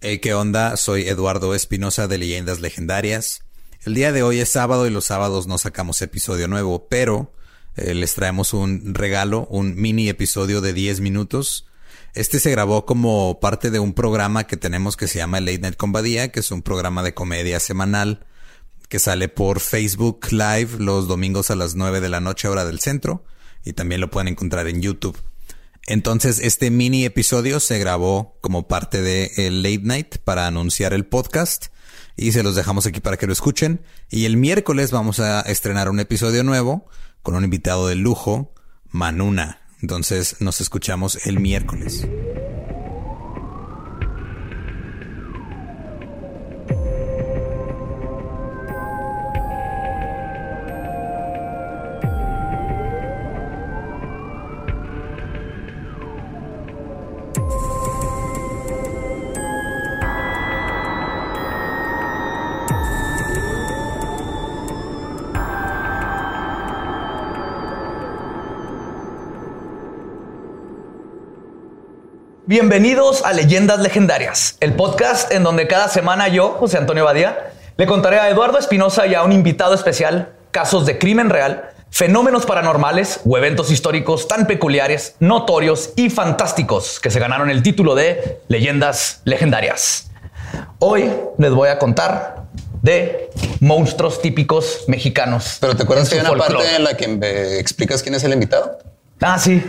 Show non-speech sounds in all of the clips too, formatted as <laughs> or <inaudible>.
Hey, ¿qué onda? Soy Eduardo Espinosa de Leyendas Legendarias. El día de hoy es sábado y los sábados no sacamos episodio nuevo, pero eh, les traemos un regalo, un mini episodio de 10 minutos. Este se grabó como parte de un programa que tenemos que se llama Late Night Combadía, que es un programa de comedia semanal que sale por Facebook Live los domingos a las 9 de la noche hora del centro y también lo pueden encontrar en YouTube. Entonces, este mini episodio se grabó como parte de el Late Night para anunciar el podcast y se los dejamos aquí para que lo escuchen. Y el miércoles vamos a estrenar un episodio nuevo con un invitado de lujo, Manuna. Entonces, nos escuchamos el miércoles. Bienvenidos a Leyendas Legendarias, el podcast en donde cada semana yo, José Antonio Badía, le contaré a Eduardo Espinosa y a un invitado especial casos de crimen real, fenómenos paranormales o eventos históricos tan peculiares, notorios y fantásticos que se ganaron el título de Leyendas Legendarias. Hoy les voy a contar de monstruos típicos mexicanos. Pero ¿te acuerdas que hay una parte en la que me explicas quién es el invitado? Ah, sí.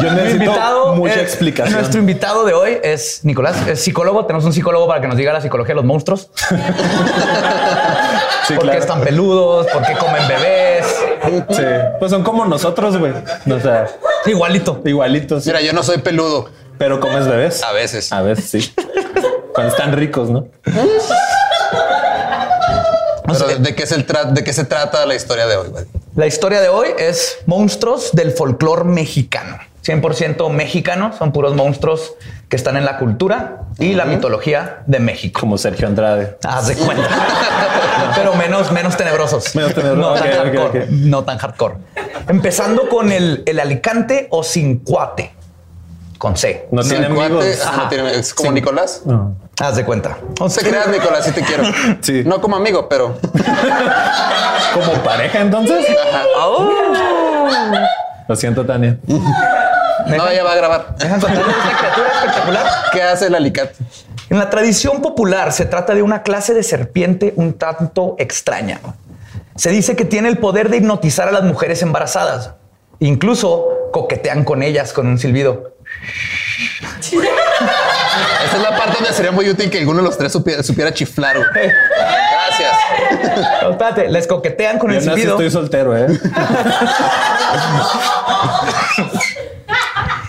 Yo necesito mucha eh, explicación. Nuestro invitado de hoy es Nicolás, es psicólogo. Tenemos un psicólogo para que nos diga la psicología de los monstruos. <laughs> Sí, ¿Por qué están peludos? ¿Por qué comen bebés? Sí. Pues son como nosotros, güey. O sea, Igualito. igualitos. Mira, yo no soy peludo. Pero comes bebés. A veces. A veces sí. Cuando están ricos, ¿no? Pero ¿de, qué ¿de qué se trata la historia de hoy? güey? La historia de hoy es monstruos del folclore mexicano. 100% mexicano, son puros monstruos que están en la cultura y la mitología de México. Como Sergio Andrade. Haz de cuenta. <laughs> Pero menos, menos tenebrosos. Menos tenebrosos. No tan. No tan hardcore. Empezando con el, el Alicante o Cincuate. Con C. No tiene amigos. ah, no tiene- es como Sí. Nicolás. No. Haz de cuenta. No te creas, Nicolás, sí te quiero. <laughs> Sí. No como amigo, pero <laughs> Como pareja, entonces. Lo siento, Tania. no, ella va a grabar. Esta criatura espectacular. ¿Qué hace el alicate? En la tradición popular se trata de una clase de serpiente un tanto extraña. Se dice que tiene el poder de hipnotizar a las mujeres embarazadas. Incluso coquetean con ellas con un silbido. Esta es la parte donde sería muy útil que alguno de los tres supiera, supiera chiflar. güey. Gracias. No, espérate, les coquetean con Yo el no silbido. estoy soltero, ¿eh?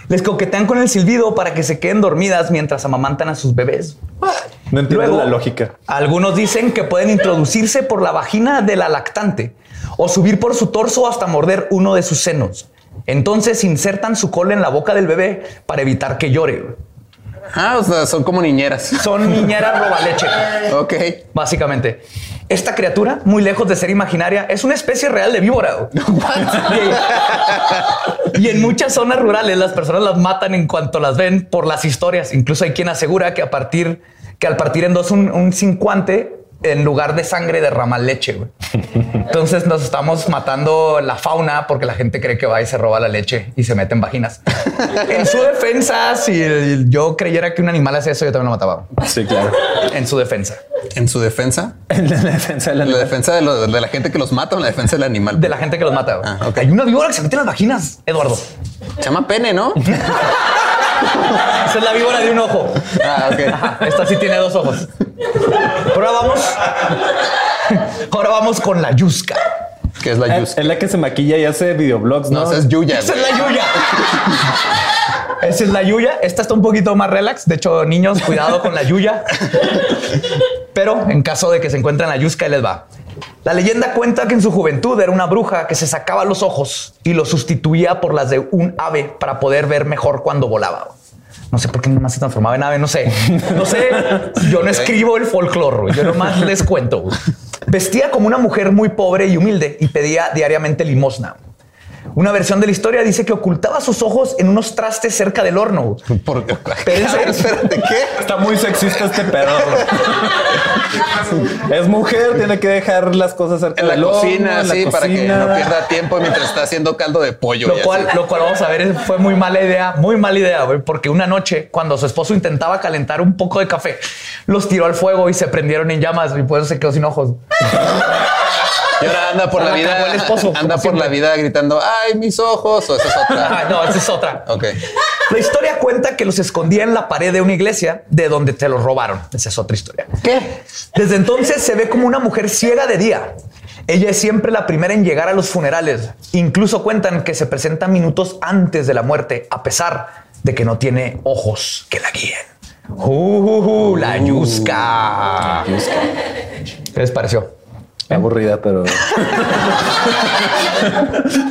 Les coquetean con el silbido para que se queden dormidas mientras amamantan a sus bebés. No entiendo Luego, la lógica. Algunos dicen que pueden introducirse por la vagina de la lactante o subir por su torso hasta morder uno de sus senos. Entonces insertan su cola en la boca del bebé para evitar que llore. Ah, o sea, son como niñeras. Son niñeras robaleche, <laughs> Ok. básicamente. Esta criatura, muy lejos de ser imaginaria, es una especie real de víbora. <laughs> y, en muchas zonas rurales las personas las matan en cuanto las ven por las historias. Incluso hay quien asegura que a partir que al partir en dos un, un cincuante en lugar de sangre derrama leche. güey. Entonces nos estamos matando la fauna porque la gente cree que va y se roba la leche y se mete en vaginas. en su defensa, si yo creyera que un animal hace eso, yo también lo mataba. Sí, claro. En su defensa. En su defensa, <laughs> En la defensa de la en la defensa de, lo- de la gente que los mata o en la defensa del animal. De la gente que los mata. Ah. Hay una víbora que se mete en las vaginas, Eduardo. Se llama pene, ¿no? <laughs> <laughs> Esa es la víbora de un ojo. Ah, ok. Esta sí tiene dos ojos. Ahora vamos. Ahora vamos con la yusca. Que es la Es, yus. es la que se maquilla y hace videoblogs, ¿no? No, esa es Yuya. Esa es la yuya. Esa es la yuya. Esta está un poquito más relax. De hecho, niños, cuidado con la yuya. Pero en caso de que se encuentren la yusca, ahí les va. La leyenda cuenta que en su juventud era una bruja que se sacaba los ojos y los sustituía por las de un ave para poder ver mejor cuando volaba. No sé por qué nomás se transformaba en ave, no sé. No sé. <laughs> Yo no escribo el folclore, yo nomás les cuento. Vestía como una mujer muy pobre y humilde y pedía diariamente limosna. Una versión de la historia dice que ocultaba sus ojos en unos trastes cerca del horno. <laughs> ¿Por qué? Ese- <laughs> espérate, ¿qué? Está muy sexista este pedo. güey. es mujer, tiene que dejar las cosas cerca En la del horno, cocina, en la sí, para que no pierda tiempo mientras está haciendo caldo de pollo. Lo cual, así. lo cual vamos a ver fue muy mala idea, muy mala idea, güey, porque una noche cuando su esposo intentaba calentar un poco de café, los tiró al fuego y se prendieron en llamas y por eso se quedó sin ojos. <laughs> Y ahora anda por la vida, el esposo, anda por la vida gritando, ay, mis ojos, o esa es Ah, otra. no, esa es otra. Ok. La historia cuenta que los escondía en la pared de una iglesia de donde te los robaron. Esa es otra historia. ¿Qué? Desde entonces se ve como una mujer ciega de día. Ella es siempre la primera en llegar a los funerales. Incluso cuentan que se presenta minutos antes de la muerte, a pesar de que no tiene ojos que la guíen. Uh, uh, uh, la Yuska. ¿Qué les pareció? Aburrida, pero <laughs>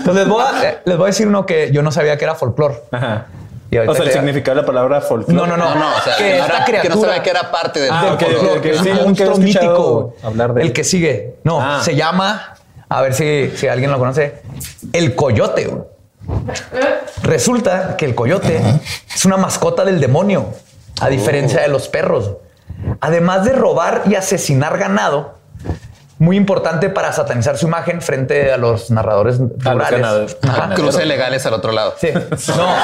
Pues les voy, a, eh, les voy a decir uno que yo no sabía que era folclore. Ajá. Y O sea, el que- significado de la palabra folclore. No, no, no. No, no, o sea, que esta era- que criatura. no sabía que era parte del Ah, folclore, sí, un monstruo escuchado mítico. hablar de el él. que sigue. No, Ah. se llama, a ver si, si alguien lo conoce, el coyote. Resulta que el coyote es una mascota del demonio, a diferencia de los perros. Además de robar y asesinar ganado, muy importante para satanizar su imagen frente a los narradores rurales. ganadores. Ajá. Cruce legales al otro lado. Sí. No.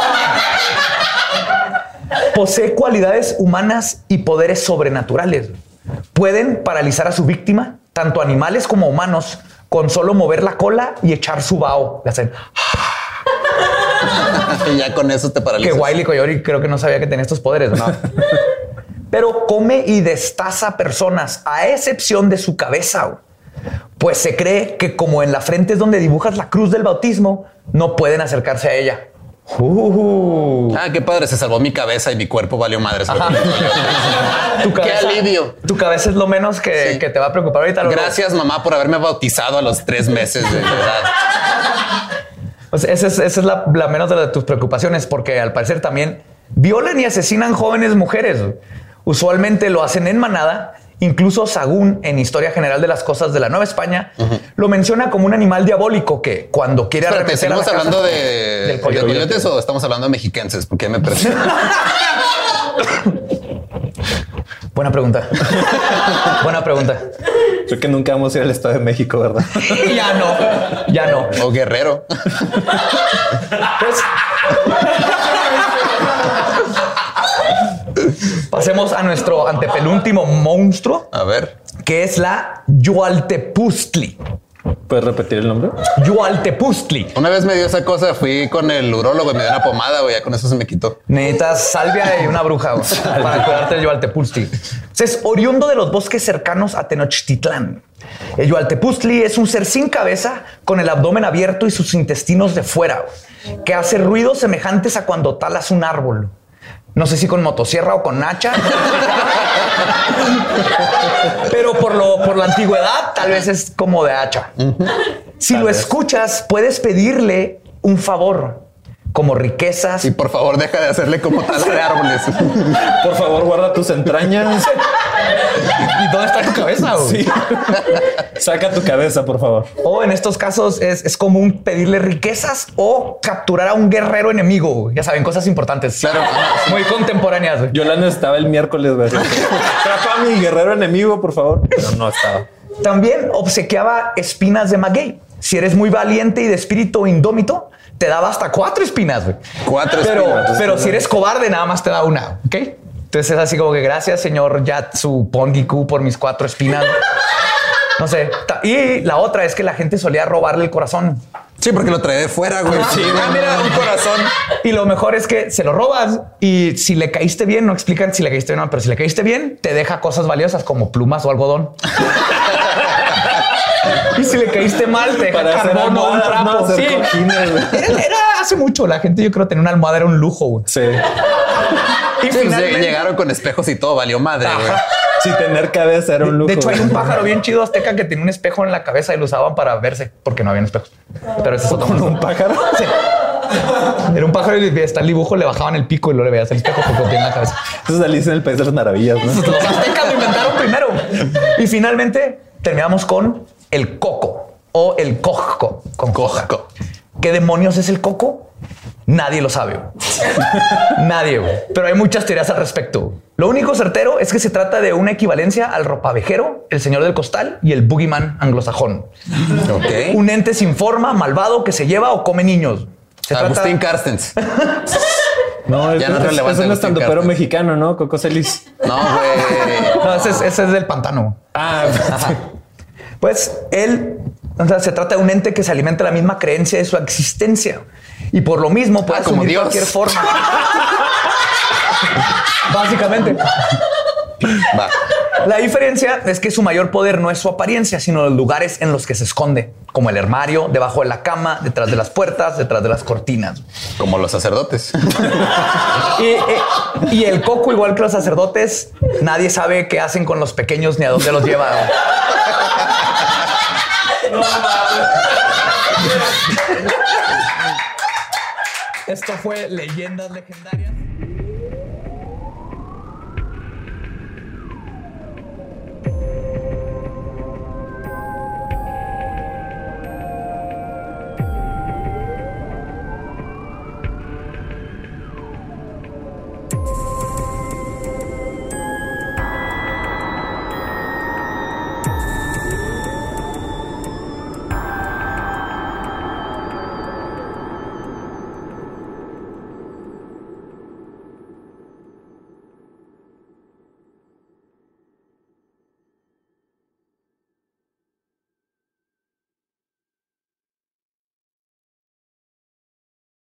Posee cualidades humanas y poderes sobrenaturales. Pueden paralizar a su víctima, tanto animales como humanos, con solo mover la cola y echar su vaho. Le hacen <laughs> y ya con eso te que paralizas. Wiley Coyote creo que no sabía que tenía estos poderes. ¿no? <laughs> Pero come y destaza personas, a excepción de su cabeza. Pues se cree que como en la frente es donde dibujas la cruz del bautismo, no pueden acercarse a ella. Uh. Ah, qué padre, se salvó mi cabeza y mi cuerpo valió madres. Ajá. <laughs> Tu Qué alivio. Tu cabeza es lo menos que, Sí. que te va a preocupar ahorita. Gracias, mamá, por haberme bautizado a los tres meses de <laughs> edad. O sea, esa es, esa es la, la menos de tus preocupaciones, porque al parecer también violan y asesinan jóvenes mujeres. Usualmente lo hacen en manada. Incluso Sagún, en Historia General de las Cosas de la Nueva España, lo menciona como un animal diabólico que cuando quiere Espérate, arremeter a la ¿seguimos casa- hablando de, del de coyote. coyotes o estamos hablando de mexiquenses? Porque ya me perdí. <laughs> Buena pregunta. <laughs> Buena pregunta. Creo que nunca vamos a ir al Estado de México, ¿verdad? <laughs> ya no, ya no. o guerrero. A nuestro antepenúltimo monstruo, A ver. que es la Yualtepustli. ¿Puedes repetir el nombre? Yualtepustli. Una vez me dio esa cosa, fui con el urólogo y me dio una pomada, güey, ya con eso se me quitó. Necesitas salvia y una bruja güey, para curarte el Yualtepustli. Es oriundo de los bosques cercanos a Tenochtitlán. El Yualtepustli es un ser sin cabeza, con el abdomen abierto y sus intestinos de fuera, güey, que hace ruidos semejantes a cuando talas un árbol. No sé si con motosierra o con hacha. Pero por, lo, por la antigüedad, tal vez es como de hacha. Si lo escuchas, puedes pedirle un favor, como riquezas, Y por favor, deja de hacerle como tala de árboles. <laughs> Por favor, guarda tus entrañas. ¿Y dónde está tu cabeza? güey? Sí. Saca tu cabeza, por favor. O en estos casos es, es común pedirle riquezas o capturar a un guerrero enemigo. Ya saben, cosas importantes. Claro. Muy contemporáneas. güey. Yo la necesitaba el miércoles, güey. Trapa a mi guerrero enemigo, por favor. Pero no estaba. También obsequiaba espinas de maguey. Si eres muy valiente y de espíritu indómito, te daba hasta cuatro espinas. güey. Cuatro pero, espinas. Pero si eres cobarde, nada más te da una. Ok. Entonces es así como que gracias, señor Yatsu Pongiku, por mis cuatro espinas. No sé. Y la otra es que la gente solía robarle el corazón. Sí, porque lo trae de fuera, güey. Sí, güey, Ah, mira, un corazón. Y lo mejor es que se lo robas y si le caíste bien, no explican si le caíste bien o no, pero si le caíste bien, te deja cosas valiosas como plumas o algodón. Y si le caíste mal, te deja Para hacer carbón o un trapo. Sí. cojines, güey. Era, era hace mucho. La gente, yo creo, tener una almohada era un lujo. güey. Sí. Y Sí, pues, finalmente- llegaron con espejos y todo, valió madre, güey. Si tener cabeza era un lujo. De hecho, hay un pájaro bien chido azteca que tenía un espejo en la cabeza y lo usaban para verse porque no habían espejos. Pero ese es otro Con un pájaro. Sí. Era un pájaro y está el dibujo, le bajaban el pico y lo le veías el espejo porque tenía en la cabeza. Entonces Alicia en el País de las Maravillas, ¿no? Los aztecas lo inventaron primero. Y finalmente terminamos con el coco o el cojco. Con coja. Cojo. ¿Qué demonios es el coco? Nadie lo sabe. <laughs> Nadie, güey. Pero hay muchas teorías al respecto. Lo único certero es que se trata de una equivalencia al ropavejero, el señor del costal y el boogeyman anglosajón. Un ente sin forma, malvado, que se lleva o come niños. Se trata- Agustín Carstens. <laughs> No, es, Ya no es relevante es un estandopero Carstens. mexicano, ¿no? Coco Celis. No, güey. No, ese es, ese es del pantano. Ah, Pues él, o sea, se trata de un ente que se alimenta de la misma creencia de su existencia y por lo mismo puede Ah, como Dios. cualquier forma. <laughs> Básicamente, Va. la diferencia es que su mayor poder no es su apariencia, sino los lugares en los que se esconde, como el armario, debajo de la cama, detrás de las puertas, detrás de las cortinas. Como los sacerdotes. <laughs> Y, y el coco, igual que los sacerdotes, nadie sabe qué hacen con los pequeños ni a dónde los esto fue Leyendas Legendarias.